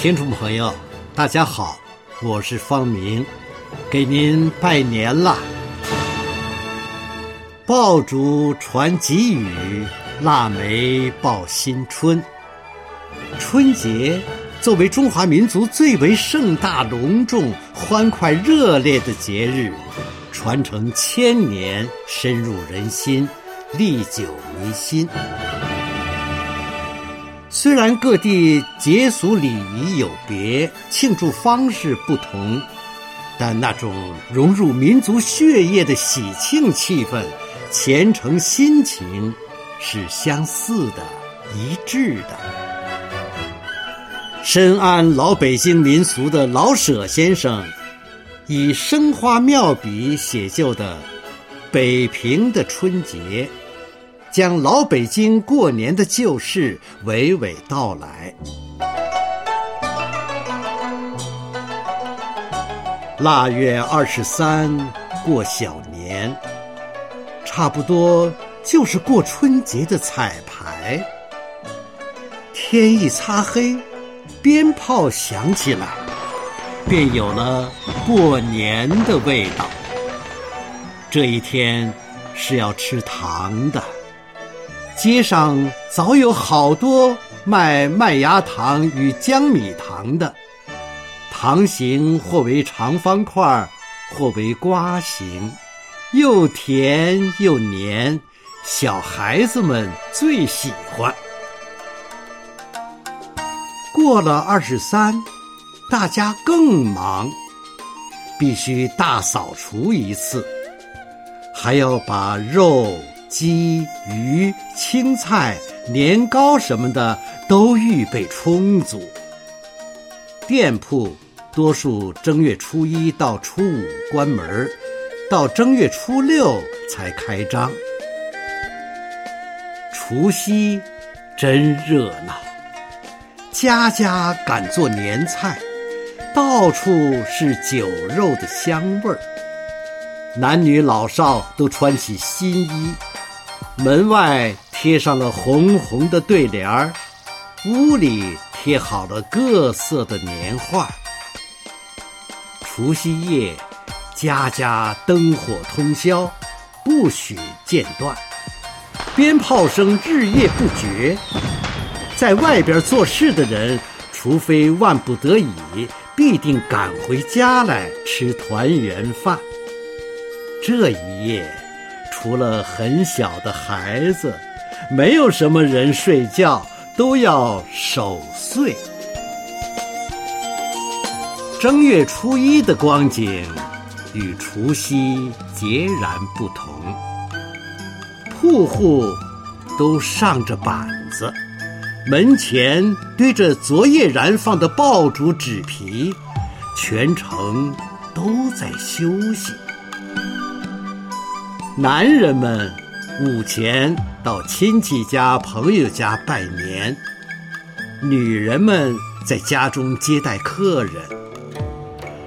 听众朋友，大家好，我是方明，给您拜年啦！爆竹传吉语，腊梅报新春。春节作为中华民族最为盛大、隆重、欢快、热烈的节日，传承千年，深入人心，历久弥新。虽然各地节俗礼仪有别，庆祝方式不同，但那种融入民族血液的喜庆气氛、虔诚心情是相似的、一致的。深谙老北京民俗的老舍先生，以生花妙笔写就的《北平的春节》。将老北京过年的旧事娓娓道来。腊月二十三过小年，差不多就是过春节的彩排。天一擦黑，鞭炮响起来，便有了过年的味道。这一天是要吃糖的。街上早有好多卖麦芽糖与江米糖的，糖形或为长方块，或为瓜形，又甜又黏，小孩子们最喜欢。过了二十三，大家更忙，必须大扫除一次，还要把肉。鸡、鱼、青菜、年糕什么的都预备充足。店铺多数正月初一到初五关门，到正月初六才开张。除夕真热闹，家家赶做年菜，到处是酒肉的香味儿。男女老少都穿起新衣。门外贴上了红红的对联儿，屋里贴好了各色的年画。除夕夜，家家灯火通宵，不许间断，鞭炮声日夜不绝。在外边做事的人，除非万不得已，必定赶回家来吃团圆饭。这一夜。除了很小的孩子，没有什么人睡觉，都要守岁。正月初一的光景与除夕截然不同，铺户都上着板子，门前堆着昨夜燃放的爆竹纸皮，全城都在休息。男人们午前到亲戚家、朋友家拜年，女人们在家中接待客人。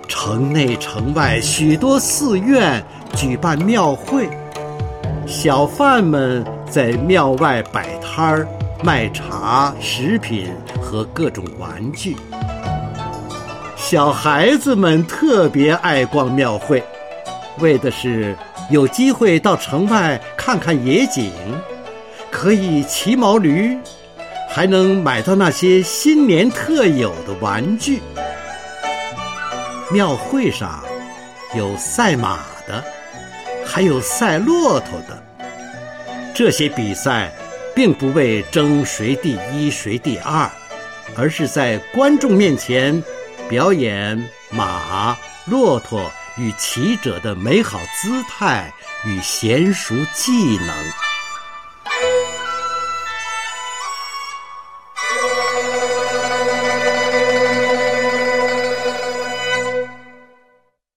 城内城外许多寺院举办庙会，小贩们在庙外摆摊儿卖茶、食品和各种玩具。小孩子们特别爱逛庙会，为的是。有机会到城外看看野景，可以骑毛驴，还能买到那些新年特有的玩具。庙会上有赛马的，还有赛骆驼的。这些比赛并不为争谁第一谁第二，而是在观众面前表演马、骆驼。与骑者的美好姿态与娴熟技能。